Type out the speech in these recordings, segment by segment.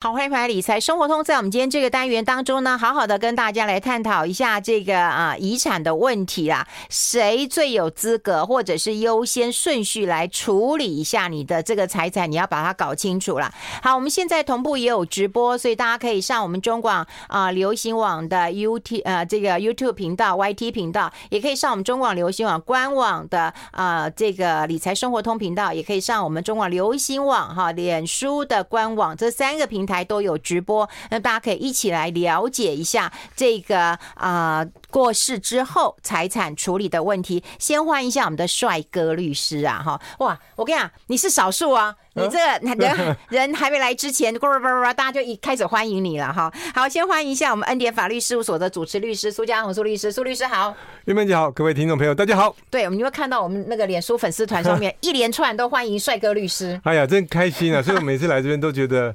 好，欢迎回来理财生活通。在我们今天这个单元当中呢，好好的跟大家来探讨一下这个啊遗产的问题啦。谁最有资格，或者是优先顺序来处理一下你的这个财产，你要把它搞清楚了。好，我们现在同步也有直播，所以大家可以上我们中广啊流行网的 U T 呃这个 YouTube 频道、YT 频道，也可以上我们中广流行网官网的啊这个理财生活通频道，也可以上我们中广流行网哈脸书的官网，这三个频台都有直播，那大家可以一起来了解一下这个啊、呃、过世之后财产处理的问题。先欢迎一下我们的帅哥律师啊，哈哇！我跟你讲，你是少数啊，你这个 人人还没来之前，大家就一开始欢迎你了哈。好，先欢迎一下我们恩典法律事务所的主持律师苏家红苏律师，苏律师好。玉梅姐好，各位听众朋友大家好。对，我们会看到我们那个脸书粉丝团上面一连串都欢迎帅哥律师。哎呀，真开心啊！所以我每次来这边都觉得。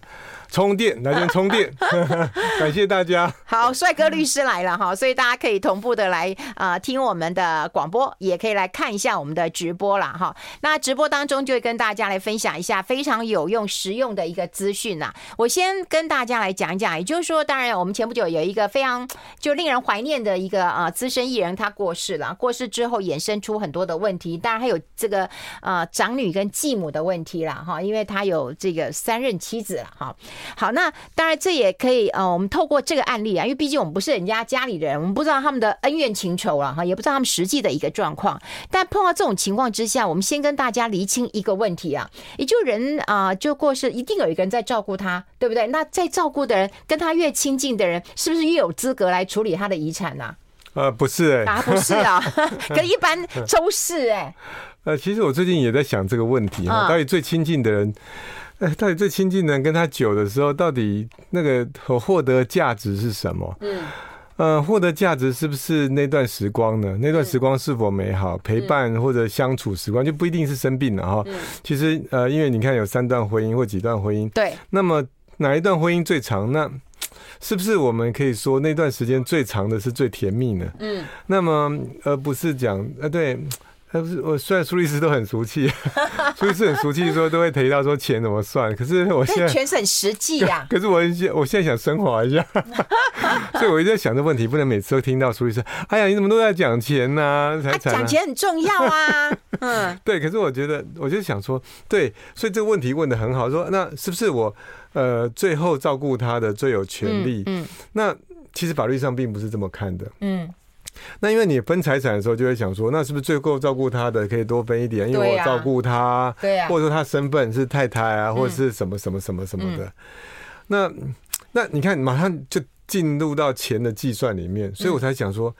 充电，来这边充电，感谢大家。好，帅哥律师来了哈，所以大家可以同步的来啊、听我们的广播，也可以来看一下我们的直播啦哈。那直播当中就会跟大家来分享一下非常有用、实用的一个资讯呐。我先跟大家来讲一讲，也就是说，当然我们前不久有一个非常就令人怀念的一个啊资深艺人，他过世了。过世之后衍生出很多的问题，当然还有这个啊长女跟继母的问题啦哈，因为他有这个三任妻子了哈。好，那当然这也可以呃，我们透过这个案例啊，因为毕竟我们不是人家家里的人，我们不知道他们的恩怨情仇了哈，也不知道他们实际的一个状况。但碰到这种情况之下，我们先跟大家厘清一个问题啊，也就人啊、呃，就过世一定有一个人在照顾他，对不对？那在照顾的人跟他越亲近的人，是不是越有资格来处理他的遗产呢、啊？呃，不是啊，不是啊，跟一般都是哎、欸。呃，其实我最近也在想这个问题啊，到底最亲近的人。哎，到底最亲近的人跟他久的时候，到底那个所获得价值是什么？嗯，呃，获得价值是不是那段时光呢？那段时光是否美好？陪伴或者相处时光就不一定是生病了哈。其实呃，因为你看有三段婚姻或几段婚姻，对，那么哪一段婚姻最长？那 是不是我们可以说那段时间最长的是最甜蜜呢？嗯，那么而不是讲呃对。不是我，虽然苏律师都很俗气，苏律师很俗气，说都会提到说钱怎么算。可是我现在全是很实际呀。可是我现我现在想升华一下，所以我一直在想这问题，不能每次都听到苏律师，哎呀，你怎么都在讲钱呢？才讲钱很重要啊。嗯，对。可是我觉得，我就想说，对，所以这个问题问的很好，说那是不是我呃最后照顾他的最有权利？嗯，那其实法律上并不是这么看的。嗯。那因为你分财产的时候，就会想说，那是不是最后照顾他的可以多分一点？因为我照顾他，对呀，或者说他身份是太太啊，或者是什么什么什么什么的。那那你看，马上就进入到钱的计算里面，所以我才想说，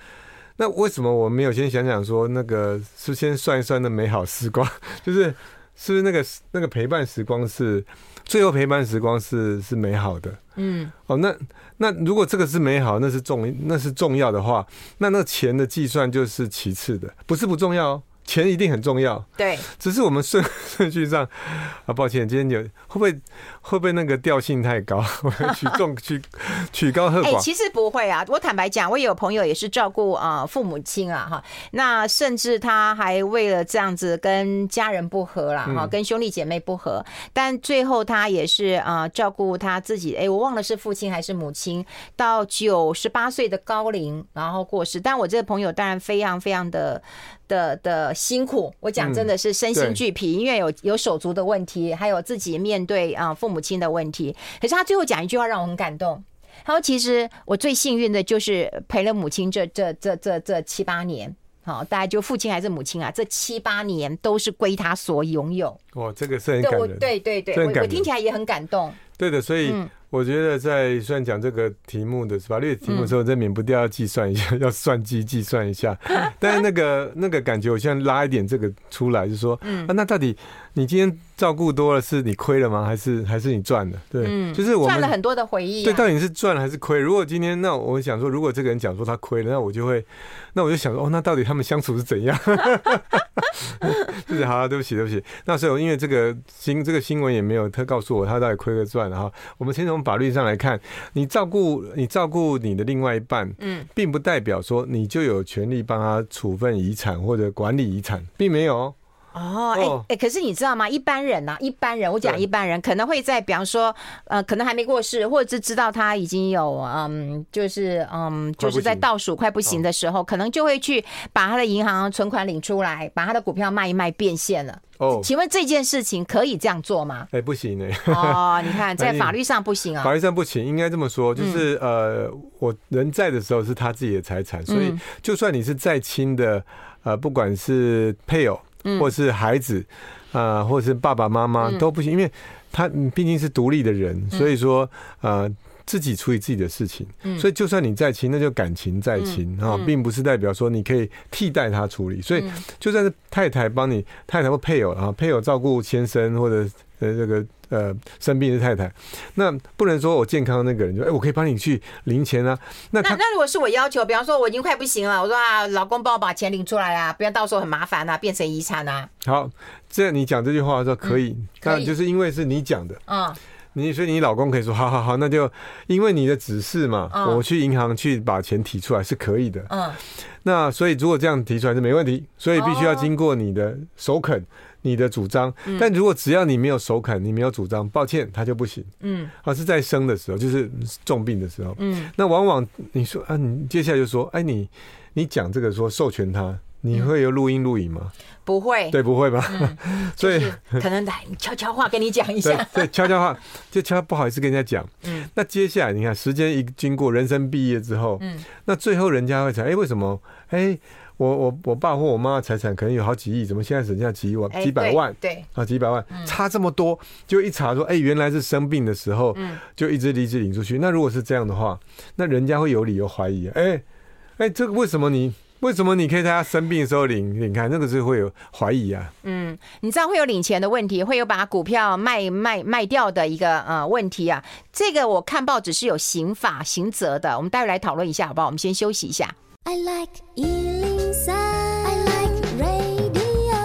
那为什么我没有先想想说，那个是先算一算的美好时光，就是是不是那个那个陪伴时光是最后陪伴时光是是美好的？嗯，哦，那。那如果这个是美好，那是重那是重要的话，那那钱的计算就是其次的，不是不重要哦。钱一定很重要，对，只是我们顺 顺序上啊，抱歉，今天有会不会会不会那个调性太高，取重 取取高和寡？哎，其实不会啊，我坦白讲，我有朋友也是照顾啊父母亲啊哈，那甚至他还为了这样子跟家人不和啦哈，跟兄弟姐妹不和，但最后他也是啊照顾他自己，哎，我忘了是父亲还是母亲，到九十八岁的高龄然后过世，但我这个朋友当然非常非常的。的的辛苦，我讲真的是身心俱疲，因为有有手足的问题，还有自己面对啊父母亲的问题。可是他最后讲一句话让我很感动，他说：“其实我最幸运的就是陪了母亲这这这这这七八年，好，大家就父亲还是母亲啊，这七八年都是归他所拥有。”哇，这个是很感人，对对对，我我听起来也很感动。对的，所以。嗯我觉得在虽然讲这个题目的法律题目的时候，这免不掉要计算一下，要算计计算一下。但是那个那个感觉，我现在拉一点这个出来，就是说，啊，那到底你今天照顾多了，是你亏了吗？还是还是你赚了？对，就是我们赚了很多的回忆。对，到底是赚了还是亏？如果今天那我想说，如果这个人讲说他亏了，那我就会，那我就想说，哦，那到底他们相处是怎样？就是好，对不起，对不起。那时候因为这个新这个新闻也没有他告诉我他到底亏了赚了哈。我们先从法律上来看，你照顾你照顾你的另外一半，嗯，并不代表说你就有权利帮他处分遗产或者管理遗产，并没有。哦，哎、欸、哎、欸，可是你知道吗？一般人呐、啊，一般人，我讲一般人可能会在，比方说，呃，可能还没过世，或者是知道他已经有，嗯，就是，嗯，就是在倒数快不行的时候，可能就会去把他的银行存款领出来，把他的股票卖一卖变现了。哦，请问这件事情可以这样做吗？哎、欸，不行哎、欸。哦，你看，在法律上不行啊。法律上不行，应该这么说，就是、嗯、呃，我人在的时候是他自己的财产，所以就算你是再亲的，呃，不管是配偶。或是孩子，啊、呃，或是爸爸妈妈都不行，因为他毕竟是独立的人，所以说，呃，自己处理自己的事情。所以就算你再亲，那就感情再亲啊，并不是代表说你可以替代他处理。所以就算是太太帮你，太太或配偶啊，配偶照顾先生或者呃这个。呃，生病的太太，那不能说我健康那个人就哎、欸，我可以帮你去领钱啊。那那那如果是我要求，比方说我已经快不行了，我说啊，老公帮我把钱领出来啊，不要到时候很麻烦啊，变成遗产啊。好，这样你讲这句话的时候可以，嗯、就是因为是你讲的，嗯，你所以你老公可以说好好好，那就因为你的指示嘛，嗯、我去银行去把钱提出来是可以的，嗯，那所以如果这样提出来是没问题，所以必须要经过你的首肯。你的主张，但如果只要你没有首肯，你没有主张，抱歉，他就不行。嗯，而是在生的时候，就是重病的时候。嗯，那往往你说啊，你接下来就说，哎，你你讲这个说授权他，你会有录音录影吗？不会，对，不会吧？所以可能来悄悄话跟你讲一下。对，悄悄话就悄不好意思跟人家讲。嗯，那接下来你看，时间一经过，人生毕业之后，嗯，那最后人家会想，哎，为什么？哎。我我我爸或我妈的财产可能有好几亿，怎么现在只剩下几万、几百万？对啊，几百万差这么多，就一查说，哎，原来是生病的时候，就一直离职领出去。那如果是这样的话，那人家会有理由怀疑，哎哎，这个为什么你为什么你可以在他生病的时候领领看？那个是会有怀疑啊。嗯，你知道会有领钱的问题，会有把股票卖卖卖掉的一个呃问题啊。这个我看报纸是有刑法刑责的，我们待会来讨论一下好不好？我们先休息一下。I like 103. I like radio.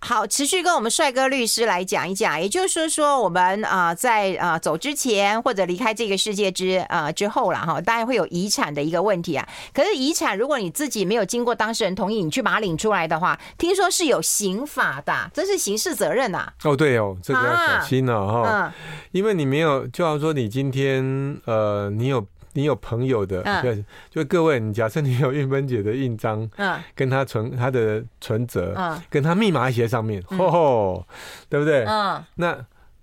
好，持续跟我们帅哥律师来讲一讲，也就是说，我们啊在啊走之前或者离开这个世界之啊之后了哈，当然会有遗产的一个问题啊。可是遗产，如果你自己没有经过当事人同意，你去把它领出来的话，听说是有刑法的，这是刑事责任呐。哦，对哦，这个要小心了哈，啊、因为你没有，就好像说你今天呃，你有。你有朋友的，嗯、就各位，你假设你有运芬姐的印章，嗯，跟她存她的存折，嗯，跟她密码写上面，吼、嗯、吼，对不对？嗯，那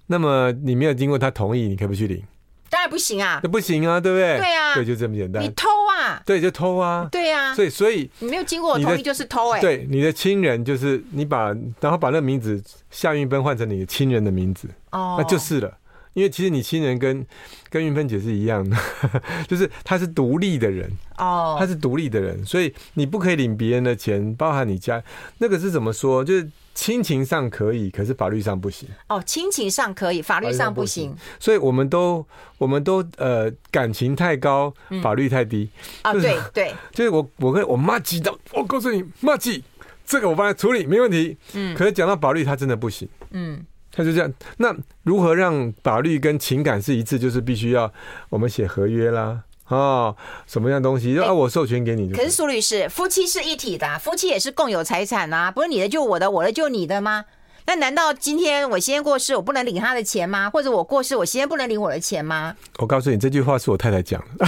那么你没有经过她同意，你可不可以去领？当然不行啊，那不行啊，对不对？对啊，对，就这么简单。你偷啊？对，就偷啊。对啊，所以所以你没有经过我同意就是偷哎、欸。对，你的亲人就是你把，然后把那个名字夏运芬换成你的亲人的名字，哦，那就是了。因为其实你亲人跟跟云芬姐是一样的，就是他是独立的人哦，他是独立的人，所以你不可以领别人的钱，包含你家那个是怎么说？就是亲情上可以，可是法律上不行。哦，亲情上可以，法律上不行。所以我们都我们都呃感情太高，法律太低啊。对对，就是 我我跟我妈急的，我告诉你妈急，这个我帮他处理没问题。嗯，可是讲到法律，他真的不行。嗯。他就这样，那如何让法律跟情感是一致？就是必须要我们写合约啦，哦，什么样东西？啊，我授权给你。可是苏律师，夫妻是一体的，夫妻也是共有财产啊，不是你的就我的，我的就你的吗？那难道今天我先生过世，我不能领他的钱吗？或者我过世，我先生不能领我的钱吗？我告诉你，这句话是我太太讲的，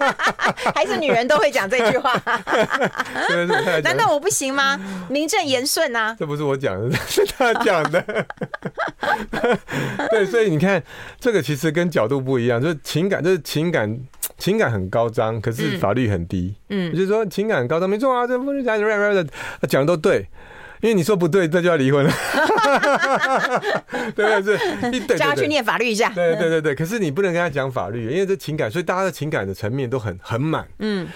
还是女人都会讲这句话？难道我不行吗？名正言顺啊！这不是我讲的，是他讲的。对，所以你看，这个其实跟角度不一样，就是情感，就是情感，情感很高涨，可是法律很低。嗯，就是说情感很高涨，没错啊，这不是讲的都对。因为你说不对，这就要离婚了，对 不对？是，叫他去念法律一下。对对对对，可是你不能跟他讲法律，因为这情感，所以大家的情感的层面都很很满。嗯，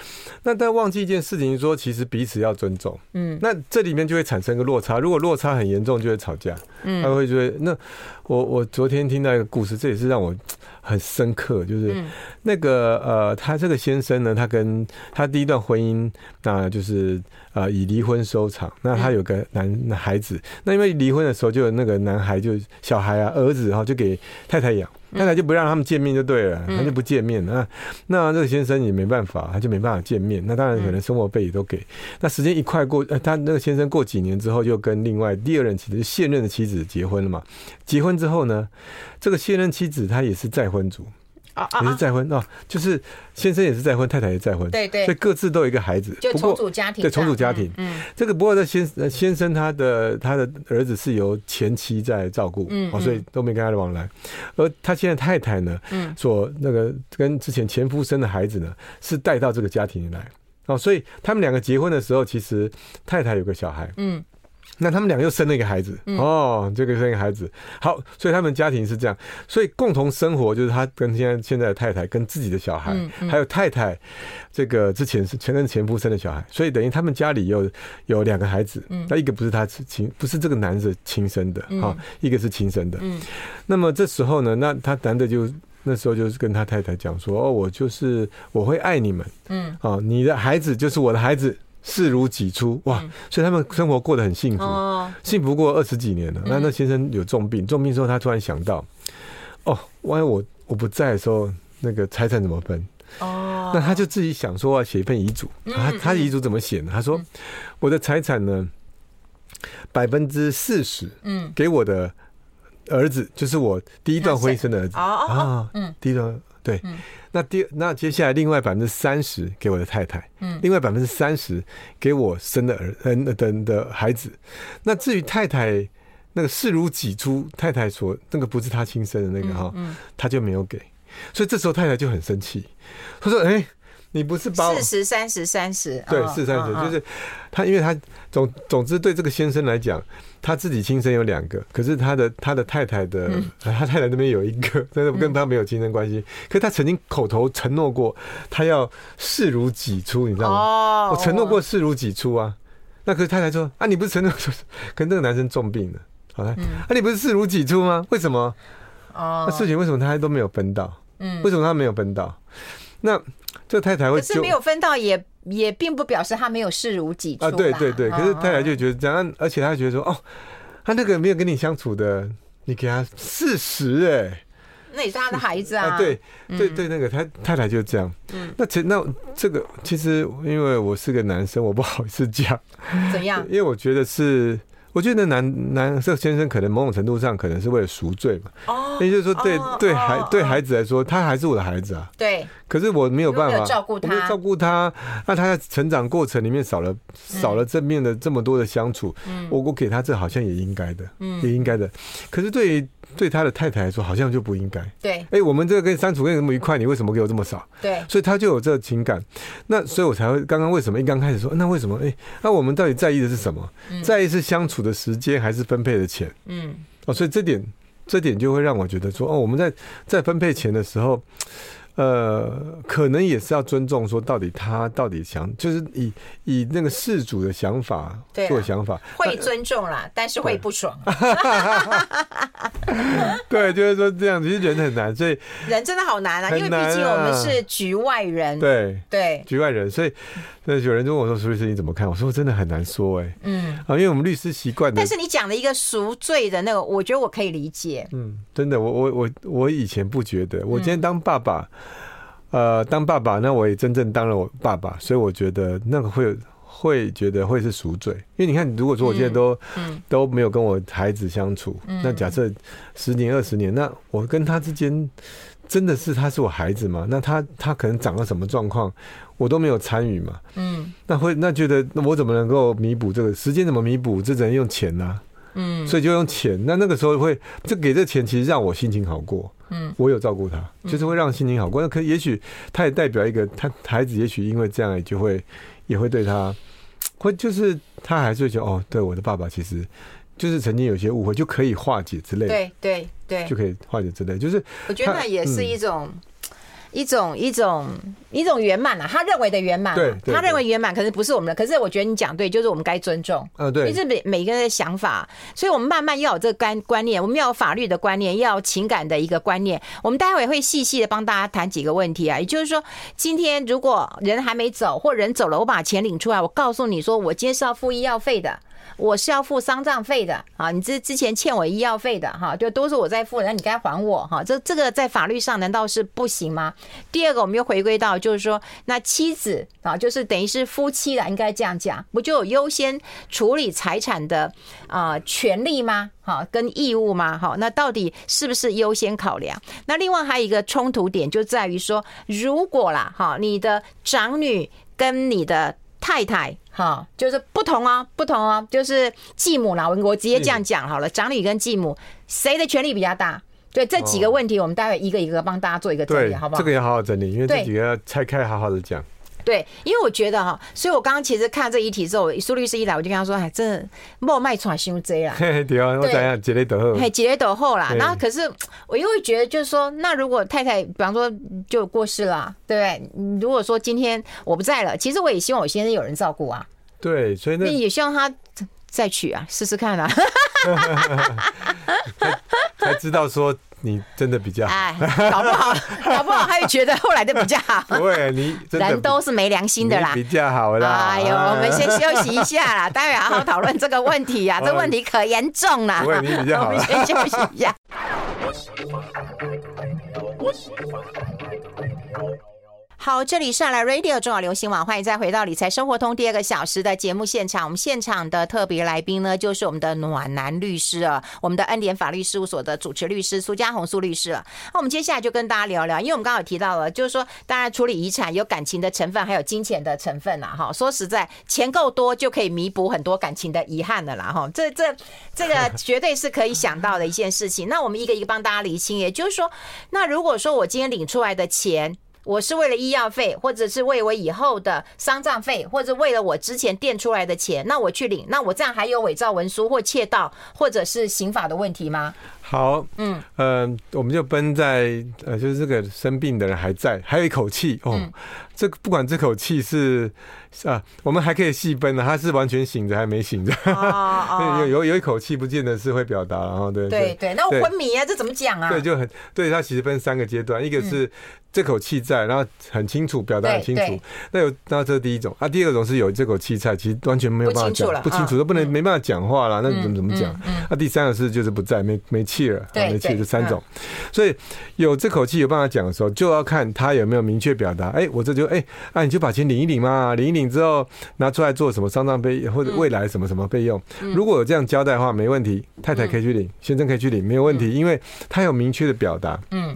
那但忘记一件事情，说其实彼此要尊重。嗯，那这里面就会产生一个落差，如果落差很严重，就会吵架。嗯，他会觉得那我我昨天听到一个故事，这也是让我。很深刻，就是那个呃，他这个先生呢，他跟他第一段婚姻，那就是呃以离婚收场。那他有个男男孩子，那因为离婚的时候，就有那个男孩就小孩啊儿子哈，就给太太养。太太就不让他们见面就对了，他就不见面。那那这个先生也没办法，他就没办法见面。那当然可能生活费也都给。那时间一快过，他那个先生过几年之后又跟另外第二任妻子，现任的妻子结婚了嘛。结婚之后呢，这个现任妻子她也是再婚族。也是再婚哦，就是先生也是再婚，太太也再婚，对对，所以各自都有一个孩子，就重组家庭，对重组家庭。嗯，这个不过这先先生他的他的儿子是由前妻在照顾，嗯，所以都没跟他的往来。而他现在太太呢，嗯，所那个跟之前前夫生的孩子呢，是带到这个家庭里来，哦，所以他们两个结婚的时候，其实太太有个小孩，嗯。那他们两个又生了一个孩子，哦，这个生一个孩子，好，所以他们家庭是这样，所以共同生活就是他跟现在现在的太太跟自己的小孩，还有太太这个之前是前任前夫生的小孩，所以等于他们家里有有两个孩子，那一个不是他亲，不是这个男的亲生的啊，一个是亲生的。那么这时候呢，那他男的就那时候就是跟他太太讲说，哦，我就是我会爱你们，嗯，哦，你的孩子就是我的孩子。视如己出哇，所以他们生活过得很幸福，幸福过二十几年了。那那先生有重病，重病之后他突然想到，哦，万一我我不在的时候，那个财产怎么分？哦，那他就自己想说要写一份遗嘱。他他的遗嘱怎么写呢？他说我的财产呢，百分之四十，嗯，给我的儿子，就是我第一段婚姻生的儿子啊，嗯，第一段。对，那第那接下来另外百分之三十给我的太太，嗯，另外百分之三十给我生的儿嗯的的孩子。那至于太太那个视如己出，太太说那个不是他亲生的那个哈，他就没有给，所以这时候太太就很生气，他说：“哎。”你不是把四十三十三十对四三十，就是他，因为他总总之对这个先生来讲，他自己亲生有两个，可是他的他的太太的他太太那边有一个，但是跟他没有亲生关系。可是他曾经口头承诺过，他要视如己出，你知道吗？我承诺过视如己出啊。那可是太太说啊，你不是承诺说 跟那个男生重病了，好了，啊，你不是视如己出吗？为什么？哦，那事情为什么他都没有分到？嗯，为什么他没有分到？那这太太会，可是没有分到也也并不表示他没有视如己出啊。对对对，可是太太就觉得这样，而且他觉得说，哦，他那个没有跟你相处的，你给他四十哎，那也是他的孩子啊。对对对，那个他太太就这样。嗯，那其那这个其实因为我是个男生，我不好意思讲。怎样？因为我觉得是。我觉得男男这先生可能某种程度上可能是为了赎罪嘛，哦，也就是说对对孩对孩子来说，他还是我的孩子啊，对，可是我没有办法照顾他，照顾他，那他在成长过程里面少了少了正面的这么多的相处，我我给他这好像也应该的，嗯，也应该的，可是对于。对他的太太来说，好像就不应该。对，哎，我们这个跟相处跟你那么愉快，你为什么给我这么少？对，所以他就有这个情感。那所以我才会刚刚为什么一刚开始说，那为什么？哎，那我们到底在意的是什么？在意是相处的时间，还是分配的钱？嗯，哦，所以这点这点就会让我觉得说，哦，我们在在分配钱的时候。呃，可能也是要尊重，说到底他到底想，就是以以那个事主的想法做想法，会尊重啦，但是会不爽。对，就是说这样，其实人很难，所以人真的好难啊，因为毕竟我们是局外人，对对，局外人，所以那有人就问我说：“苏律师你怎么看？”我说：“真的很难说。”哎，嗯，啊，因为我们律师习惯的，但是你讲的一个赎罪的那个，我觉得我可以理解。嗯，真的，我我我我以前不觉得，我今天当爸爸。呃，当爸爸，那我也真正当了我爸爸，所以我觉得那个会会觉得会是赎罪，因为你看，如果说我现在都、嗯、都没有跟我孩子相处，嗯、那假设十年二十年，那我跟他之间真的是他是我孩子吗？那他他可能长了什么状况，我都没有参与嘛，嗯，那会那觉得那我怎么能够弥补这个时间？怎么弥补？这只能用钱呐、啊，嗯，所以就用钱。那那个时候会这给这钱，其实让我心情好过。嗯，我有照顾他，就是会让心情好过。那可也许他也代表一个他孩子，也许因为这样，也就会也会对他，会就是他还是会觉得哦，对我的爸爸其实就是曾经有些误会，就可以化解之类的。对对对，就可以化解之类。就是我觉得那也是一种。一种一种一种圆满啊，他认为的圆满，对，他认为圆满，可是不是我们的。可是我觉得你讲对，就是我们该尊重，嗯，对，因为是每每个人的想法，所以我们慢慢要有这个观观念，我们要有法律的观念，要有情感的一个观念。我们待会会细细的帮大家谈几个问题啊，也就是说，今天如果人还没走，或人走了，我把钱领出来，我告诉你说，我今天是要付医药费的。我是要付丧葬费的啊，你之之前欠我医药费的哈，就都是我在付，那你该还我哈。这这个在法律上难道是不行吗？第二个，我们又回归到就是说，那妻子啊，就是等于是夫妻了，应该这样讲，不就有优先处理财产的啊权利吗？好，跟义务吗？好，那到底是不是优先考量？那另外还有一个冲突点就在于说，如果啦，哈，你的长女跟你的太太，哈，就是不同啊，不同啊，就是继母啦，我我直接这样讲好了，长女跟继母谁的权力比较大？对，这几个问题，我们待会一个一个帮大家做一个整理，好不好？这个要好好整理，因为这几个要拆开好好的讲。对，因为我觉得哈，所以我刚刚其实看这一题之后，苏律师一来，我就跟他说：“哎，真的莫卖喘胸贼啦。”对啊，我讲一下，杰雷德后，嘿，杰雷德后啦。然后可是我又会觉得，就是说，那如果太太，比方说就过世了，对不对？如果说今天我不在了，其实我也希望我先生有人照顾啊。对，所以那也希望他再娶啊，试试看啊。才知道说。你真的比较好，哎，搞不好，搞不好，他又觉得后来的比较好。对，你人都是没良心的啦，比较好啦。哎呦，我们先休息一下啦，待会好好讨论这个问题呀，这问题可严重了。不会，你比较好。我们先休息一下。好，这里是来 Radio 中广流行网，欢迎再回到理财生活通第二个小时的节目现场。我们现场的特别来宾呢，就是我们的暖男律师啊，我们的恩典法律事务所的主持律师苏家红苏律师了。那我们接下来就跟大家聊聊，因为我们刚刚有提到了，就是说，当然处理遗产有感情的成分，还有金钱的成分啦。哈，说实在，钱够多就可以弥补很多感情的遗憾了啦。哈，这这这个绝对是可以想到的一件事情。那我们一个一个帮大家理清，也就是说，那如果说我今天领出来的钱，我是为了医药费，或者是为我以后的丧葬费，或者为了我之前垫出来的钱，那我去领，那我这样还有伪造文书或窃盗，或者是刑法的问题吗？好，嗯，呃，我们就奔在呃，就是这个生病的人还在，还有一口气哦。嗯、这个不管这口气是啊，我们还可以细分呢，他是完全醒着还没醒着？哦哦、有有有一口气，不见得是会表达，然后对对对，那我昏迷啊，这怎么讲啊？对，就很对，他其实分三个阶段，一个是。嗯这口气在，然后很清楚，表达很清楚。那有，那这是第一种啊。第二种是有这口气在，其实完全没有办法讲，不清楚都不能没办法讲话了。那怎么怎么讲？那第三个是就是不在，没没气了，没气。这三种，所以有这口气有办法讲的时候，就要看他有没有明确表达。哎，我这就哎，啊，你就把钱领一领嘛，领一领之后拿出来做什么丧葬费或者未来什么什么费用。如果有这样交代的话，没问题，太太可以去领，先生可以去领，没有问题，因为他有明确的表达。嗯。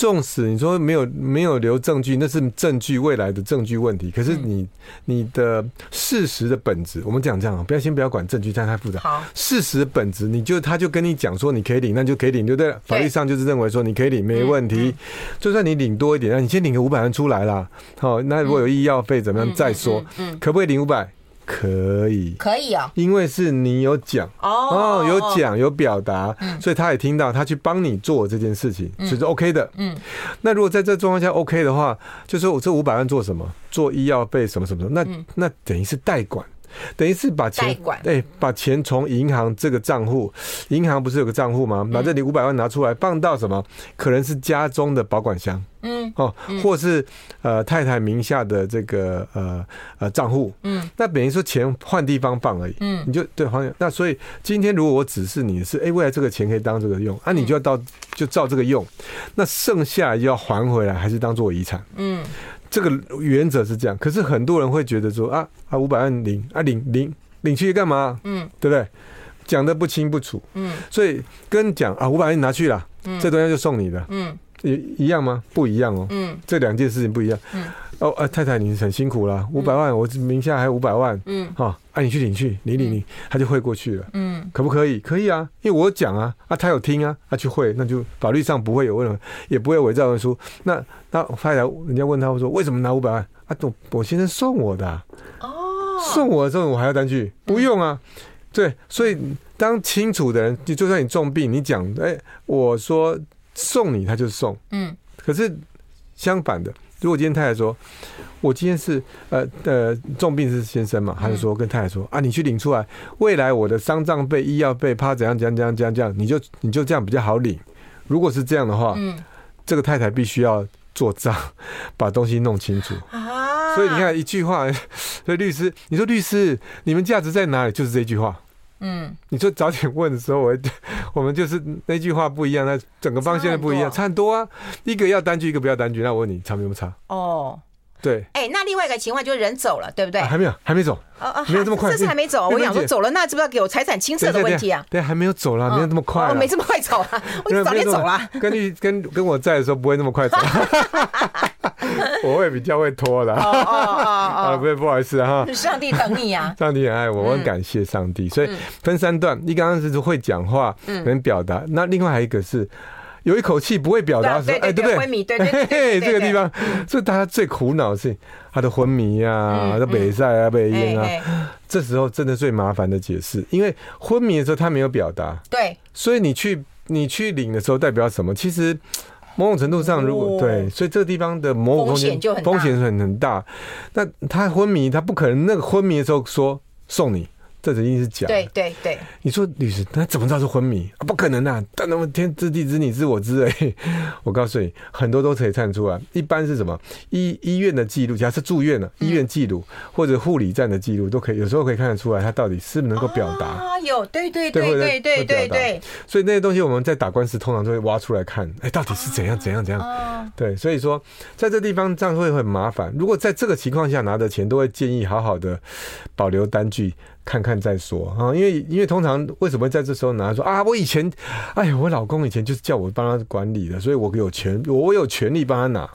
纵使你说没有没有留证据，那是证据未来的证据问题。可是你你的事实的本质，我们讲这样啊，不要先不要管证据，这样太复杂。好，事实的本质，你就他就跟你讲说你可以领，那就可以领，对不对？法律上就是认为说你可以领，没问题。就算你领多一点，那你先领个五百万出来啦。好，那如果有医药费怎么样再说？可不可以领五百？可以，可以哦，因为是你有讲哦，有讲有表达，所以他也听到，他去帮你做这件事情，所以是 OK 的。嗯，那如果在这状况下 OK 的话，就说我这五百万做什么？做医药费什么什么？那那等于是代管。等于是把钱，对，把钱从银行这个账户，银行不是有个账户吗？把这里五百万拿出来放到什么？可能是家中的保管箱，嗯，哦，或是呃太太名下的这个呃呃账户，嗯，那等于说钱换地方放而已，嗯，你就对换。那所以今天如果我指示你是，哎，未来这个钱可以当这个用，啊，你就要到就照这个用，那剩下要还回来，还是当做遗产？嗯。这个原则是这样，可是很多人会觉得说啊啊五百万领啊领领领去干嘛？嗯，对不对？讲的不清不楚，嗯，所以跟讲啊五百万你拿去了，嗯，这东西就送你的，嗯，一一样吗？不一样哦，嗯，这两件事情不一样，嗯。哦，啊，太太，你很辛苦了，五百万，我名下还有五百万，嗯，哈，啊，你去领去，你领领，他就会过去了，嗯，可不可以？可以啊，因为我讲啊，啊，他有听啊，他去汇，那就法律上不会有问题，也不会伪造文书。那那太太，人家问他说，为什么拿五百万？啊，我我先生送我的，哦，送我的时候我还要单据，不用啊，对，所以当清楚的人，就就算你重病，你讲，哎，我说送你，他就送，嗯，可是相反的。如果今天太太说，我今天是呃呃重病是先生嘛，他就说跟太太说啊，你去领出来，未来我的丧葬费、医药费，怕怎样怎样怎样怎样这样，你就你就这样比较好领。如果是这样的话，嗯，这个太太必须要做账，把东西弄清楚啊。啊，所以你看一句话，所以律师，你说律师，你们价值在哪里？就是这句话。嗯，你说早点问的时候，我 我们就是那句话不一样，那整个方向不一样，差很多啊。一个要单据，一个不要单据。那我问你，差没有差？哦。对，哎，那另外一个情况就是人走了，对不对？还没有，还没走，哦哦，没有这么快，这是还没走。我想说走了，那是不是要给我财产清册的问题啊？对，还没有走了，没有这么快，没这么快走啊，我早点走了。根 据跟跟我在的时候不会那么快走，我会比较会拖的。哦哦哦，不会，不好意思哈。上帝等你啊！上帝很爱我，我很感谢上帝。所以分三段，你刚刚是会讲话，能表达，那另外还有一个是。有一口气不会表达的时候，哎，对不对？昏迷，对对对，这个地方，所以大家最苦恼的是他的昏迷啊，他的北塞啊，北咽啊，这时候真的最麻烦的解释，因为昏迷的时候他没有表达，对，所以你去你去领的时候代表什么？其实某种程度上，如果对，所以这个地方的某种风险就很风险很很大。那他昏迷，他不可能那个昏迷的时候说送你。这肯定是假的。对对对，你说律师，他怎么知道是昏迷？不可能啊！但那么天知地知你知我知哎，我告诉你，很多都可以看出来。一般是什么医医院的记录，假设住院了，医院记录或者护理站的记录都可以，有时候可以看得出来，他到底是不是能够表达啊？有，对对对对对对对。所以那些东西我们在打官司通常都会挖出来看，哎，到底是怎样怎样怎样？对，所以说在这地方这样会很麻烦。如果在这个情况下拿的钱，都会建议好好的保留单据。看看再说啊，因为因为通常为什么会在这时候拿说啊？我以前，哎呀，我老公以前就是叫我帮他管理的，所以我有权，我有权利帮他拿。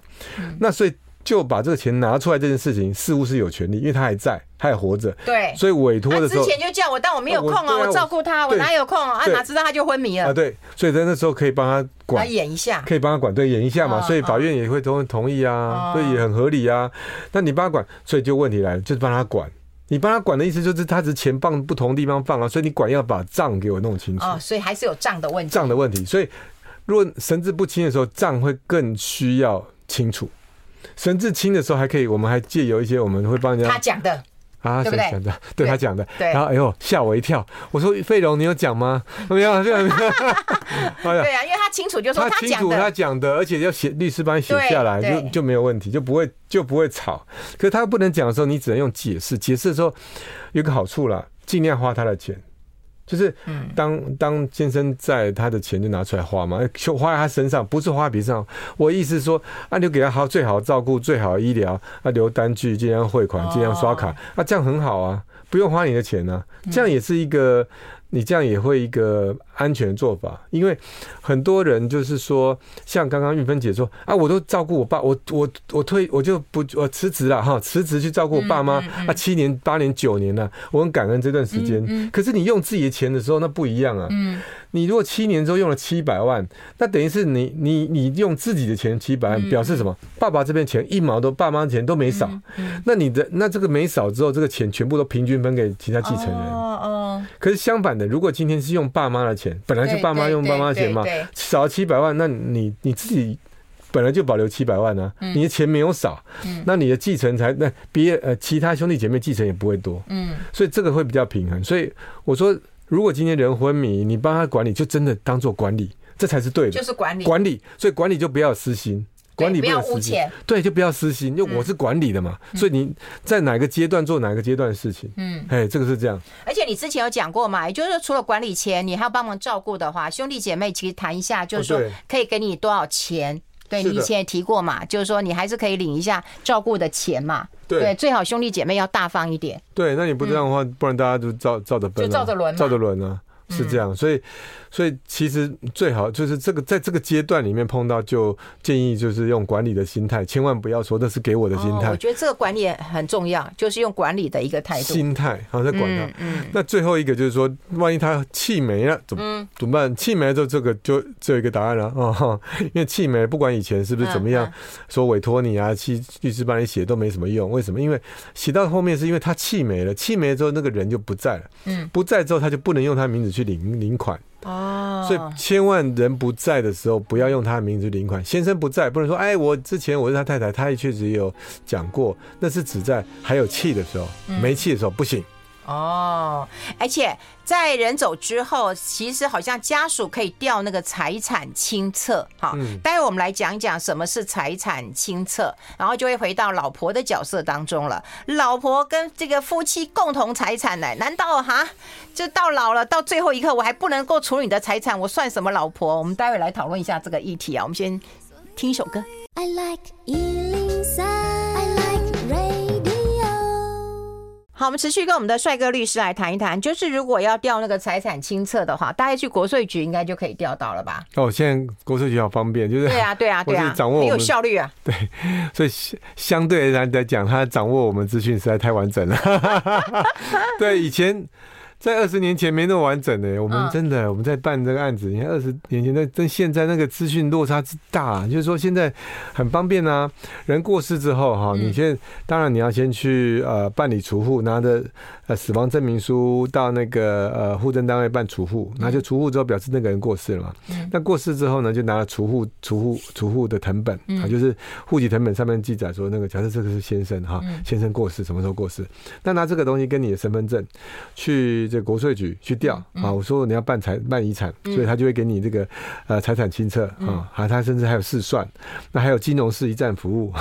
那所以就把这个钱拿出来这件事情，似乎是有权利，因为他还在，他还活着。对，所以委托的时候，之前就叫我，但我没有空啊，我照顾他，我哪有空啊？哪知道他就昏迷了啊？对，所以在那时候可以帮他管，演一下，可以帮他管，对，演一下嘛。所以法院也会同同意啊，所以也很合理啊。那你帮他管，所以就问题来了，就是帮他管。你帮他管的意思就是，他只是钱放不同地方放啊，所以你管要把账给我弄清楚。哦，所以还是有账的问题。账的问题，所以如果神志不清的时候，账会更需要清楚。神志清的时候还可以，我们还借由一些，我们会帮人家他讲的。啊，对不对？对，对他讲的，对，然后哎呦吓我一跳，我说费龙，你有讲吗？没有，没有，没有，对啊，因为他清楚就说他清楚他讲的，而且要写律师帮你写下来，就就没有问题，就不会就不会吵。可是他不能讲的时候，你只能用解释，解释的时候有个好处啦，尽量花他的钱。就是当当先生在，他的钱就拿出来花嘛，就花在他身上，不是花在别上。我意思是说，啊，你给他好最好的照顾，最好的医疗，啊，留单据，尽量汇款，尽量刷卡，啊，这样很好啊，不用花你的钱呢，啊，这样也是一个。你这样也会一个安全的做法，因为很多人就是说，像刚刚玉芬姐说啊，我都照顾我爸，我我我退我就不我辞职了哈，辞职去照顾我爸妈啊，七年八年九年了，我很感恩这段时间。可是你用自己的钱的时候，那不一样啊。你如果七年之后用了七百万，那等于是你你你用自己的钱七百万，表示什么？爸爸这边钱一毛都，爸妈钱都没少。那你的那这个没少之后，这个钱全部都平均分给其他继承人。哦哦。可是相反的，如果今天是用爸妈的钱，本来就爸妈用爸妈的钱嘛，少了七百万，那你你自己本来就保留七百万啊，你的钱没有少，那你的继承才那别呃其他兄弟姐妹继承也不会多。嗯。所以这个会比较平衡。所以我说。如果今天人昏迷，你帮他管理，就真的当做管理，这才是对的。就是管理，管理，所以管理就不要私心，管理不要私心，对，就不要私心，因为我是管理的嘛，所以你在哪个阶段做哪个阶段的事情，嗯，哎，这个是这样。而且你之前有讲过嘛，也就是说，除了管理钱，你还要帮忙照顾的话，兄弟姐妹其实谈一下，就是说可以给你多少钱。对，你以前也提过嘛，就是说你还是可以领一下照顾的钱嘛。对，最好兄弟姐妹要大方一点。对，那你不这样的话，不然大家都照照着奔，就照着轮，照着轮啊。是这样，所以，所以其实最好就是这个，在这个阶段里面碰到，就建议就是用管理的心态，千万不要说那是给我的心态。我觉得这个管理很重要，就是用管理的一个态度。心态，好在管他。嗯。那最后一个就是说，万一他气没了，怎么怎么办？气没了之后，这个就只有一个答案了啊！因为气没了，不管以前是不是怎么样，说委托你啊，去律师帮你写都没什么用。为什么？因为写到后面是因为他气没了，气没了之后，那个人就不在了。嗯。不在之后，他就不能用他名字。去领领款哦，所以千万人不在的时候，不要用他的名字领款。先生不在，不能说哎，我之前我是他太太，他也确实有讲过，那是只在还有气的时候，没气的时候不行。哦，而且在人走之后，其实好像家属可以调那个财产清册。好，嗯、待会我们来讲讲什么是财产清册，然后就会回到老婆的角色当中了。老婆跟这个夫妻共同财产呢？难道哈，就到老了，到最后一刻我还不能够处理你的财产，我算什么老婆？我们待会来讨论一下这个议题啊。我们先听一首歌。I like 好，我们持续跟我们的帅哥律师来谈一谈，就是如果要调那个财产清册的话，大概去国税局应该就可以调到了吧？哦，现在国税局好方便，就是对啊，对啊，对啊，掌握很有效率啊。对，所以相对来来讲，他掌握我们资讯实在太完整了。对，以前。在二十年前没那么完整的，我们真的我们在办这个案子，你看二十年前那跟现在那个资讯落差之大，就是说现在很方便啊。人过世之后哈，你现在当然你要先去呃办理除户，拿着呃死亡证明书到那个呃户政单位办除户，那就除户之后表示那个人过世了嘛。那过世之后呢，就拿了除户除户除户的藤本啊，就是户籍藤本上面记载说那个假设这个是先生哈，先生过世什么时候过世，那拿这个东西跟你的身份证去。这国税局去调啊，我说你要办财办遗产，所以他就会给你这个呃财产清册啊，还他甚至还有试算，那还有金融市一站服务，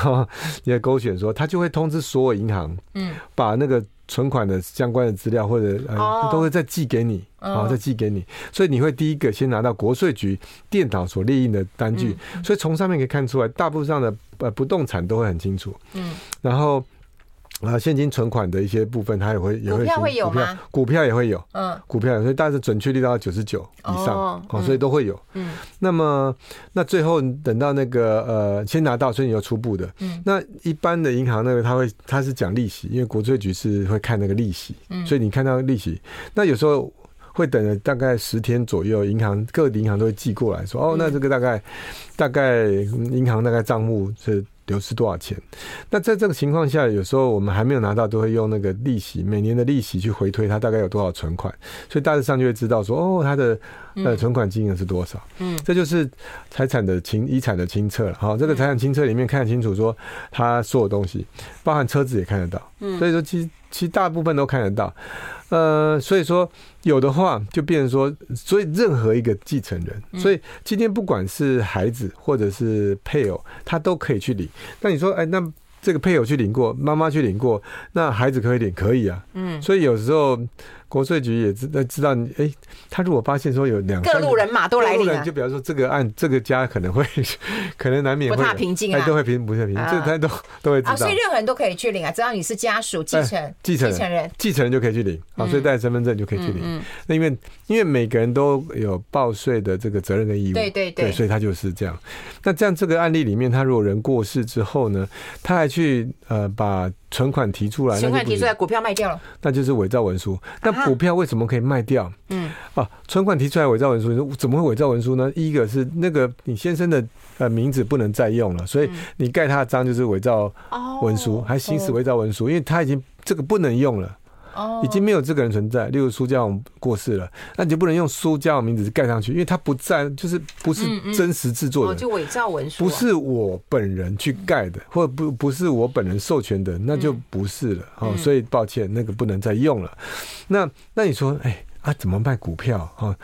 你要勾选说，他就会通知所有银行，嗯，把那个存款的相关的资料或者呃都会再寄给你啊，再寄给你，所以你会第一个先拿到国税局电脑所列印的单据，所以从上面可以看出来，大部分上的呃不动产都会很清楚，嗯，然后。啊，现金存款的一些部分，它也会也会股票会有吗？股票也会有，嗯，股票，所以但是准确率到九十九以上，哦，所以都会有。嗯，那么那最后等到那个呃，先拿到，所以你要初步的。嗯，那一般的银行那个，他会他是讲利息，因为国税局是会看那个利息，嗯，所以你看到利息，那有时候会等了大概十天左右，银行各银行都会寄过来说，哦，那这个大概大概银行大概账户是。流失多少钱？那在这个情况下，有时候我们还没有拿到，都会用那个利息，每年的利息去回推它大概有多少存款，所以大致上就会知道说，哦，它的呃存款金额是多少。嗯，这就是财产的清遗产的清册了。好，这个财产清册里面看得清楚，说它所有东西，包含车子也看得到。嗯，所以说其实其实大部分都看得到。呃，所以说有的话就变成说，所以任何一个继承人，所以今天不管是孩子或者是配偶，他都可以去领。那你说，哎，那这个配偶去领过，妈妈去领过，那孩子可以领，可以啊。嗯，所以有时候。国税局也知知道你，哎，他如果发现说有两各路人马都来领，就比方说这个案这个家可能会 可能难免不太平静啊，都会平不太平静，这个他都都会知道。所以任何人都可以去领啊，只要你是家属继承继承人继承人就可以去领啊，所以带身份证就可以去领。那因为因为每个人都有报税的这个责任跟义务，对对对，所以他就是这样。那这样这个案例里面，他如果人过世之后呢，他还去呃把。存款提出来，存款提出来，股票卖掉了，那就是伪造文书。那股票为什么可以卖掉？嗯，啊，存款提出来伪造文书，怎么会伪造文书呢？一个是那个你先生的呃名字不能再用了，所以你盖他的章就是伪造文书，还行使伪造文书，因为他已经这个不能用了。已经没有这个人存在。例如苏家荣过世了，那你就不能用苏家荣名字盖上去，因为他不在，就是不是真实制作的，就伪造文书，不是我本人去盖的，或者不不是我本人授权的，那就不是了。哦，所以抱歉，那个不能再用了。那那你说，哎啊，怎么卖股票？啊，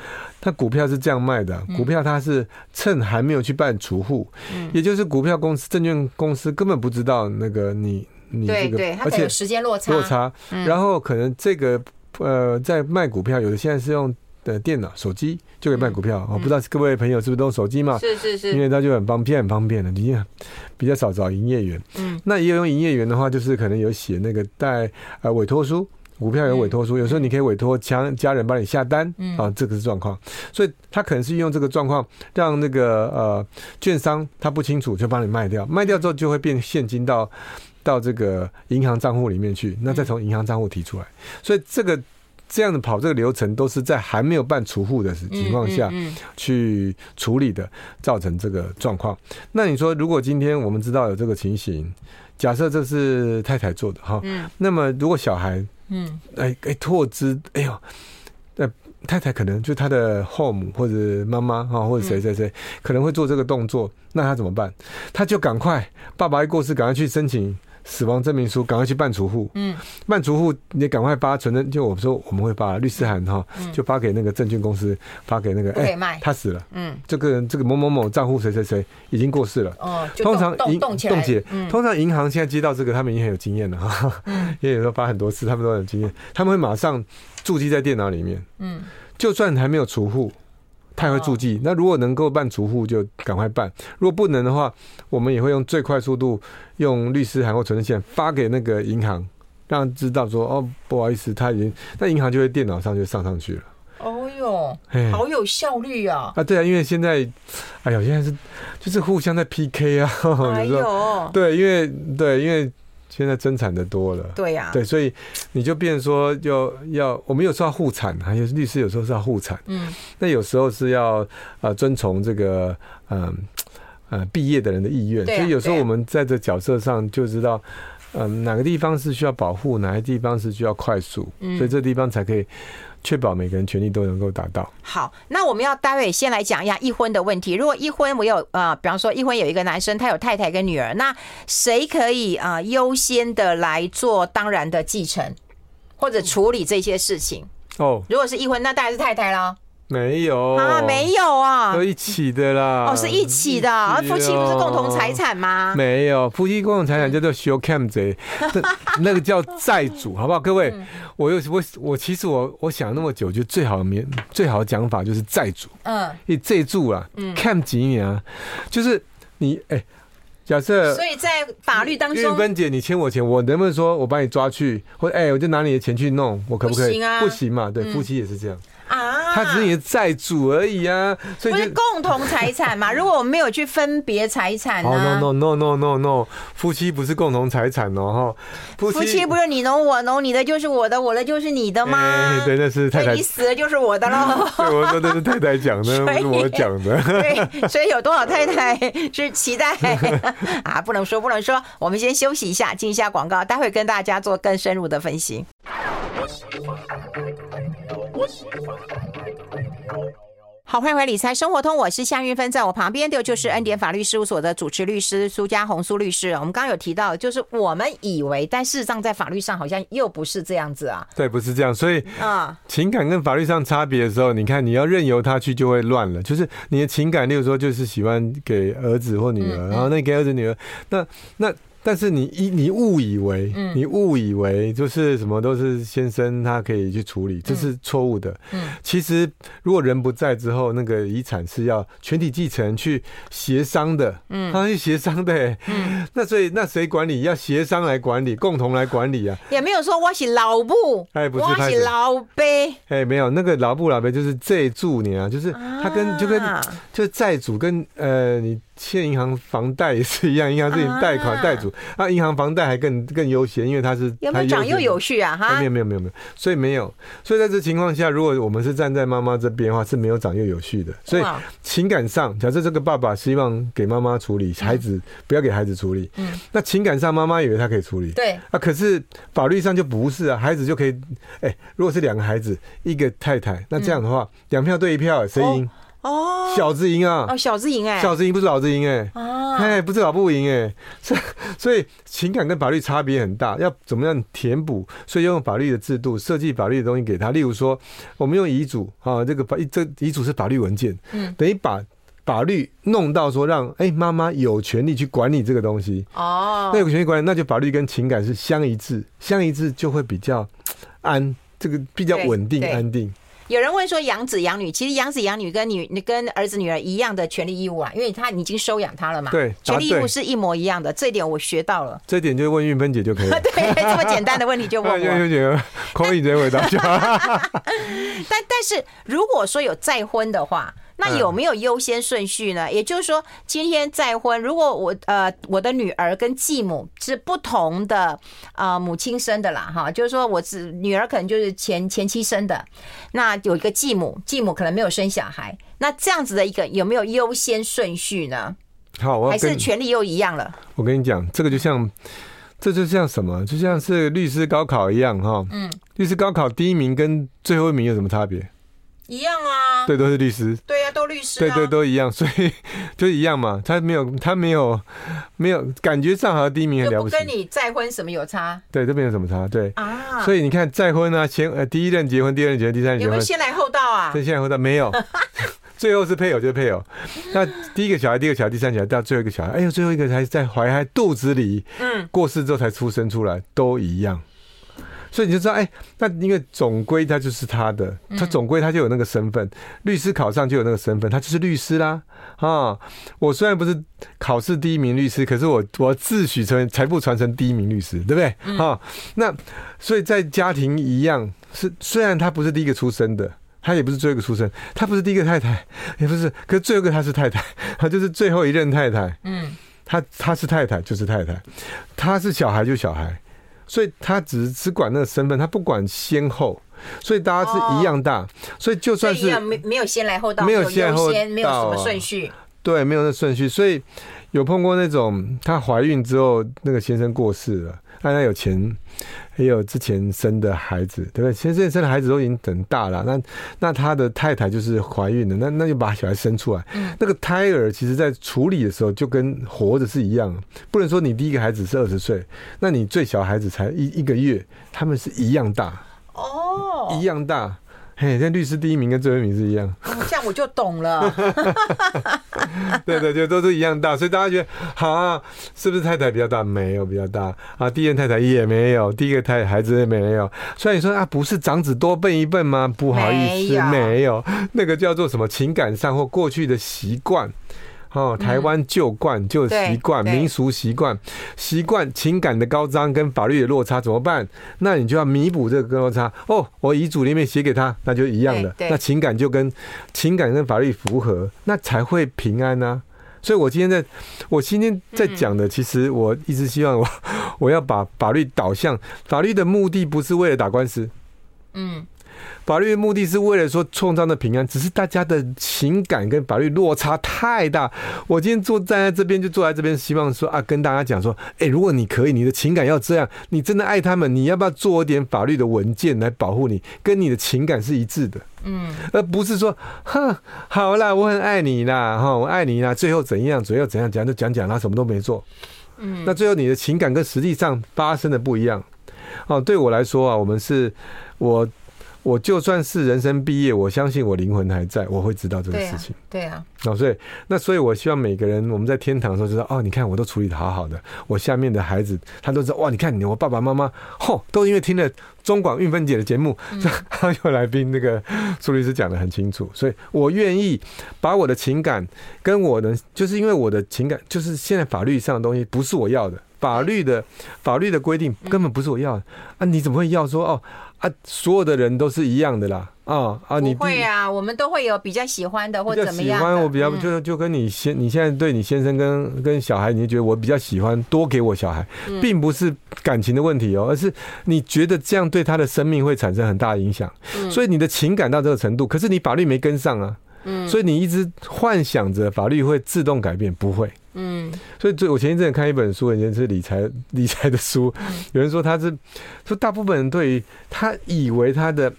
他股票是这样卖的，股票他是趁还没有去办储户，也就是股票公司、证券公司根本不知道那个你。你这个，而且时间落差，落差，然后可能这个呃，在卖股票，有的现在是用的电脑、手机就可以卖股票。我不知道各位朋友是不是都用手机嘛？是是是，因为它就很方便，很方便的。你比较少找营业员，嗯，那也有用营业员的话，就是可能有写那个带呃委托书，股票有委托书，有时候你可以委托家家人帮你下单，啊，这个是状况。所以他可能是用这个状况，让那个呃券商他不清楚就帮你卖掉，卖掉之后就会变现金到。到这个银行账户里面去，那再从银行账户提出来，所以这个这样的跑这个流程都是在还没有办储户的情况下去处理的，造成这个状况。那你说，如果今天我们知道有这个情形，假设这是太太做的哈，那么如果小孩，嗯，哎哎拓资，哎呦，那太太可能就他的后母或者妈妈哈，或者谁谁谁可能会做这个动作，那他怎么办？他就赶快，爸爸一过世，赶快去申请。死亡证明书，赶快去办除户。嗯，办除户，你赶快发存证，就我们说我们会发律师函哈，就发给那个证券公司，发给那个哎，他死了。嗯，这个人这个某某某账户谁谁谁已经过世了。哦，通常银冻结，通常银行现在接到这个，他们已经很有经验了哈。嗯，因为有时候发很多次，他们都很有经验，他们会马上注记在电脑里面。嗯，就算还没有除户。他会注记，那如果能够办除户就赶快办，如果不能的话，我们也会用最快速度，用律师函或存证信发给那个银行，让他知道说哦，不好意思，他已经，那银行就会电脑上就上上去了。哦哟，好有效率啊！啊，对啊，因为现在，哎呀，现在是就是互相在 PK 啊，哎呦，对，因为对，因为。现在增产的多了，对呀，对，所以你就变成说要要，我们有时候要互产，还有律师有时候是要互产，嗯，那有时候是要呃遵从这个嗯呃毕业的人的意愿，所以有时候我们在这角色上就知道，嗯，哪个地方是需要保护，哪些地方是需要快速，所以这地方才可以。确保每个人权利都能够达到。好，那我们要待会先来讲一下一婚的问题。如果一婚我有呃，比方说一婚有一个男生，他有太太跟女儿，那谁可以啊优先的来做当然的继承或者处理这些事情？哦，如果是一婚，那当然是太太了。没有啊，没有啊，都一起的啦。哦，是一起的，而夫妻不是共同财产吗？没有，夫妻共同财产叫做 show cam 贼，那个叫债主，好不好？各位，我有我我其实我我想那么久，就最好的名最好的讲法就是债主。嗯，你债主啊，cam 几年啊？就是你哎，假设所以在法律当中，韵芬姐，你欠我钱，我能不能说我把你抓去，或者哎，我就拿你的钱去弄，我可不可以？不行啊，不行嘛。对，夫妻也是这样。啊，他只是你的债主而已啊，所以不是共同财产嘛？如果我们没有去分别财产呢？No no no no no no，夫妻不是共同财产哦，哈，夫妻不是你侬我侬，你的就是我的，我的就是你的吗？对，那是太太，你死了就是我的喽。我说的是太太讲的，不是我讲的。对，所以有多少太太是期待啊？不能说，不能说。我们先休息一下，进一下广告，待会跟大家做更深入的分析。好，欢迎回理财生活通，我是夏韵芬，在我旁边的就是恩典法律事务所的主持律师苏家红苏律师。我们刚刚有提到，就是我们以为，但事实上在法律上好像又不是这样子啊。对，不是这样。所以啊，情感跟法律上差别的时候，你看你要任由他去，就会乱了。就是你的情感，例如说就是喜欢给儿子或女儿，然后那给儿子女儿，那那。但是你一你误以为，你误以为就是什么都是先生他可以去处理，这是错误的。嗯其实如果人不在之后，那个遗产是要全体继承去协商的。嗯，他去协商的。嗯，那所以那谁管理？要协商来管理，共同来管理啊。也没有说我是老布，哎，不是，我是老贝。哎，没有那个老布老贝就是债主你啊，就是他跟就跟就是债主跟呃你。欠银行房贷也是一样，银行是你贷款贷主，那银行房贷还更更优先，因为它是有没有长幼有序啊？哈，没有没有没有没有，所以没有，所以在这情况下，如果我们是站在妈妈这边的话，是没有长幼有序的。所以情感上，假设这个爸爸希望给妈妈处理，孩子不要给孩子处理，嗯，那情感上妈妈以为他可以处理，对，啊，可是法律上就不是啊，孩子就可以，哎，如果是两个孩子，一个太太，那这样的话，两票对一票，谁赢？哦，小子赢啊！哦，小子赢哎，小子赢不是老子赢哎，哎，不是老不赢哎，所以所以情感跟法律差别很大，要怎么样填补？所以要用法律的制度设计法律的东西给他，例如说，我们用遗嘱啊，这个法这遗嘱是法律文件，嗯，等于把法律弄到说让哎妈妈有权利去管理这个东西。哦，那有权利管理，那就法律跟情感是相一致，相一致就会比较安，这个比较稳定安定。有人问说养子养女，其实养子养女跟女跟儿子女儿一样的权利义务啊，因为他已经收养他了嘛。对，权利义务是一模一样的，这一点我学到了。这点就问运芬姐就可以了。对，这么简单的问题就问我。运芬姐可以直接回答。但但是如果说有再婚的话。那有没有优先顺序呢？也就是说，今天再婚，如果我呃我的女儿跟继母是不同的啊、呃、母亲生的啦哈，就是说我是女儿可能就是前前妻生的，那有一个继母，继母可能没有生小孩，那这样子的一个有没有优先顺序呢？好，我还是权利又一样了。我跟你讲，这个就像这就像什么？就像是律师高考一样哈。嗯，律师高考第一名跟最后一名有什么差别？一样啊，对，都是律师，对呀、啊，都律师、啊，对对都一样，所以 就一样嘛。他没有，他没有，没有感觉上好像第一名很了不起，跟你再婚什么有差？对，这边有什么差？对啊，所以你看再婚啊，前呃第一任结婚，第二任结婚，第三任结婚，有没有先来后到啊？先来后到没有，最后是配偶就是配偶。那第一个小孩，第二个小孩，第三个小孩到最后一个小孩，哎呦，最后一个还在怀胎肚子里，嗯，过世之后才出生出来，都一样。所以你就知道，哎，那因为总归他就是他的，他总归他就有那个身份，律师考上就有那个身份，他就是律师啦。啊，我虽然不是考试第一名律师，可是我我自诩成为财富传承第一名律师，对不对？啊，那所以在家庭一样，是虽然他不是第一个出生的，他也不是最后一个出生，他不是第一个太太，也不是，可是最后一个他是太太，他 就是最后一任太太。嗯，他他是太太就是太太，他是小孩就小孩。所以他只只管那个身份，他不管先后，所以大家是一样大。所以就算是没没有先来后到，没有先后，没有什么顺序。对，没有那顺序。所以有碰过那种，她怀孕之后，那个先生过世了，但她有钱。也有之前生的孩子，对不对？先生生的孩子都已经很大了，那那他的太太就是怀孕了，那那就把小孩生出来。嗯，那个胎儿其实在处理的时候就跟活着是一样，不能说你第一个孩子是二十岁，那你最小孩子才一一个月，他们是一样大哦，一样大。嘿，像律师第一名跟最后一名是一样，这样我就懂了。对对，就都是一样大，所以大家觉得好啊，是不是太太比较大？没有比较大啊，第一任太太也没有，第一个太太孩子也没有。所以你说啊，不是长子多笨一笨吗？不好意思，没有，没有，那个叫做什么情感上或过去的习惯。哦，台湾旧惯、旧习惯、民俗习惯、习惯情感的高涨跟法律的落差怎么办？那你就要弥补这个落差。哦，我遗嘱里面写给他，那就一样的。那情感就跟情感跟法律符合，那才会平安啊。所以我今天在，我今天在讲的，其实我一直希望我 我要把法律导向，法律的目的不是为了打官司。嗯。法律的目的是为了说创造的平安，只是大家的情感跟法律落差太大。我今天坐站在这边，就坐在这边，希望说啊，跟大家讲说，哎，如果你可以，你的情感要这样，你真的爱他们，你要不要做一点法律的文件来保护你，跟你的情感是一致的？嗯，而不是说，哼，好啦，我很爱你啦，哈，我爱你啦，最后怎样，最后怎样讲就讲讲，他什么都没做。嗯，那最后你的情感跟实际上发生的不一样。哦，对我来说啊，我们是我。我就算是人生毕业，我相信我灵魂还在，我会知道这个事情。对啊，哦，所以那所以，我希望每个人我们在天堂的时候，就说哦，你看我都处理的好好的，我下面的孩子他都知道哇，你看你我爸爸妈妈，吼，都因为听了中广运分姐的节目，还有来宾那个苏律师讲的很清楚，所以我愿意把我的情感跟我的，就是因为我的情感，就是现在法律上的东西不是我要的，法律的法律的规定根本不是我要的啊，你怎么会要说哦？啊，所有的人都是一样的啦，啊啊，你会啊，我们都会有比较喜欢的或者怎么样。喜欢我比较就就跟你先，你现在对你先生跟跟小孩，你就觉得我比较喜欢多给我小孩，并不是感情的问题哦，而是你觉得这样对他的生命会产生很大的影响，所以你的情感到这个程度，可是你法律没跟上啊，所以你一直幻想着法律会自动改变，不会。嗯，所以最我前一阵看一本书，也是理财理财的书，有人说他是说大部分人对于他以为他的。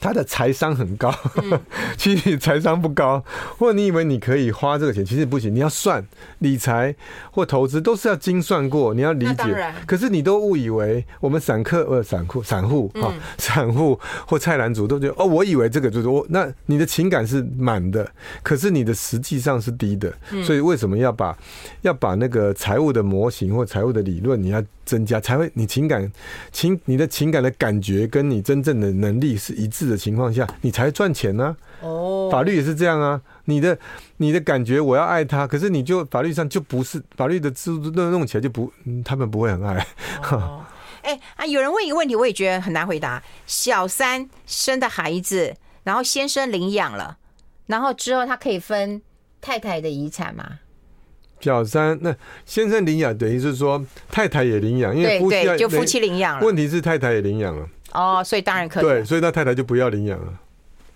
他的财商很高，其实你财商不高，或者你以为你可以花这个钱，其实不行。你要算理财或投资都是要精算过，你要理解。可是你都误以为我们散客呃散户散户啊散户或菜篮族都觉得哦，我以为这个就是我。那你的情感是满的，可是你的实际上是低的。所以为什么要把要把那个财务的模型或财务的理论你要增加，才会你情感情你的情感的感觉跟你真正的能力是一致的情况下，你才赚钱呢。哦，法律也是这样啊。你的你的感觉，我要爱他，可是你就法律上就不是法律的制度弄弄起来就不，他们不会很爱。哦，哎啊，有人问一个问题，我也觉得很难回答。小三生的孩子，然后先生领养了，然后之后他可以分太太的遗产吗？小三那先生领养，等于是说太太也领养，因为夫妻就夫妻领养了。问题是太太也领养了。哦，所以当然可以。对，所以那太太就不要领养了。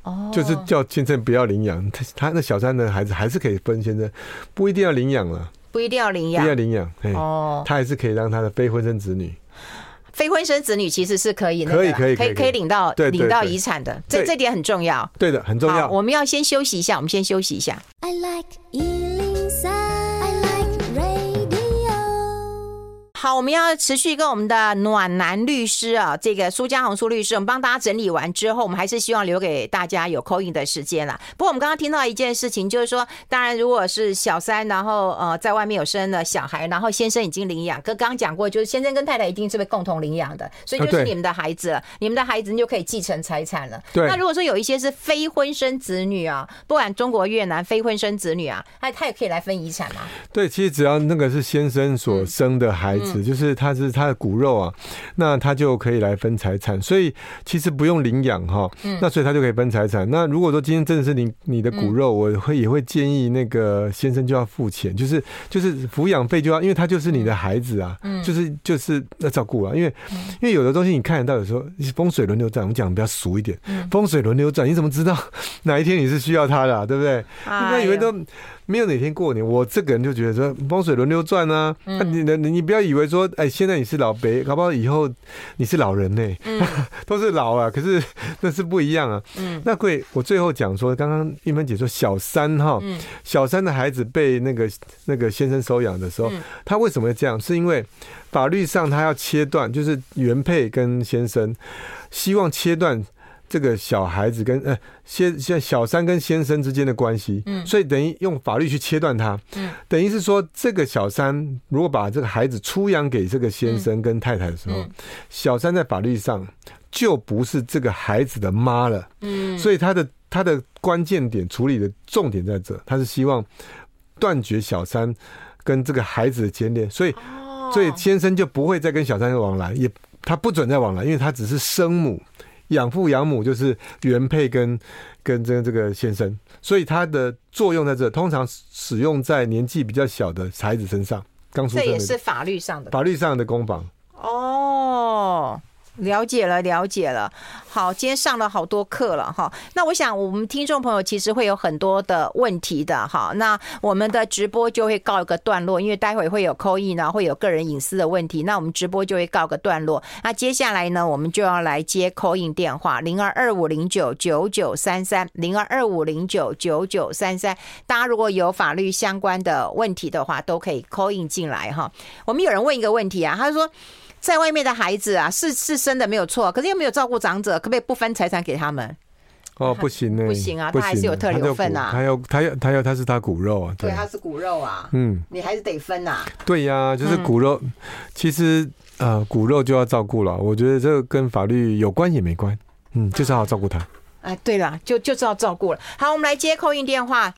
哦，就是叫先生不要领养，他他那小三的孩子还是可以分先生，不一定要领养了，不一定要领养，不要领养。哦，他还是可以让他的非婚生子女。非婚生子女其实是可以，可以可以可以可以领到领到遗产的，这这点很重要。对的，很重要。我们要先休息一下，我们先休息一下。I like 好，我们要持续跟我们的暖男律师啊，这个苏家红苏律师，我们帮大家整理完之后，我们还是希望留给大家有 call in 的时间啦。不过我们刚刚听到一件事情，就是说，当然如果是小三，然后呃在外面有生了小孩，然后先生已经领养，跟刚刚讲过，就是先生跟太太一定是被共同领养的，所以就是你们的孩子了，你们的孩子你就可以继承财产了。对。那如果说有一些是非婚生子女啊，不管中国越南非婚生子女啊，他他也可以来分遗产吗？对，其实只要那个是先生所生的孩子。嗯。就是他是他的骨肉啊，那他就可以来分财产，所以其实不用领养哈，那所以他就可以分财产。那如果说今天真的是你你的骨肉，我会也会建议那个先生就要付钱，就是就是抚养费就要，因为他就是你的孩子啊，就是就是要照顾啊，因为因为有的东西你看得到，有时候风水轮流转，我们讲比较俗一点，风水轮流转，你怎么知道 哪一天你是需要他的啊，对不对？你不要以为都。没有哪天过年，我这个人就觉得说风水轮流转啊。那你你你不要以为说，哎，现在你是老北，搞不好以后你是老人呢，都是老啊。可是 那是不一样啊。嗯那会我最后讲说，刚刚玉芬姐说小三哈，小三的孩子被那个那个先生收养的时候，他为什么会这样？是因为法律上他要切断，就是原配跟先生希望切断。这个小孩子跟呃先先小三跟先生之间的关系，嗯，所以等于用法律去切断他，嗯，等于是说这个小三如果把这个孩子出养给这个先生跟太太的时候，小三在法律上就不是这个孩子的妈了，嗯，所以他的他的关键点处理的重点在这，他是希望断绝小三跟这个孩子的牵连，所以所以先生就不会再跟小三往来，也他不准再往来，因为他只是生母。养父养母就是原配跟跟这个这个先生，所以它的作用在这，通常使用在年纪比较小的孩子身上，刚出生。这也是法律上的法律上的攻防哦。了解了，了解了。好，今天上了好多课了哈。那我想，我们听众朋友其实会有很多的问题的哈。那我们的直播就会告一个段落，因为待会会有 call in 呢，会有个人隐私的问题。那我们直播就会告个段落。那接下来呢，我们就要来接 call in 电话，零二二五零九九九三三，零二二五零九九九三三。大家如果有法律相关的问题的话，都可以 call in 进来哈。我们有人问一个问题啊，他说。在外面的孩子啊，是是生的没有错，可是又没有照顾长者，可不可以不分财产给他们？哦，不行呢，不行啊，他还是有特留份啊。他有他要他要他是他骨肉啊，对，他是骨肉啊，嗯，你还是得分啊。对呀，就是骨肉，其实呃骨肉就要照顾了。我觉得这个跟法律有关也没关，嗯，就是好好照顾他。哎，对了，就就是要照顾了。好，我们来接 call in 电话，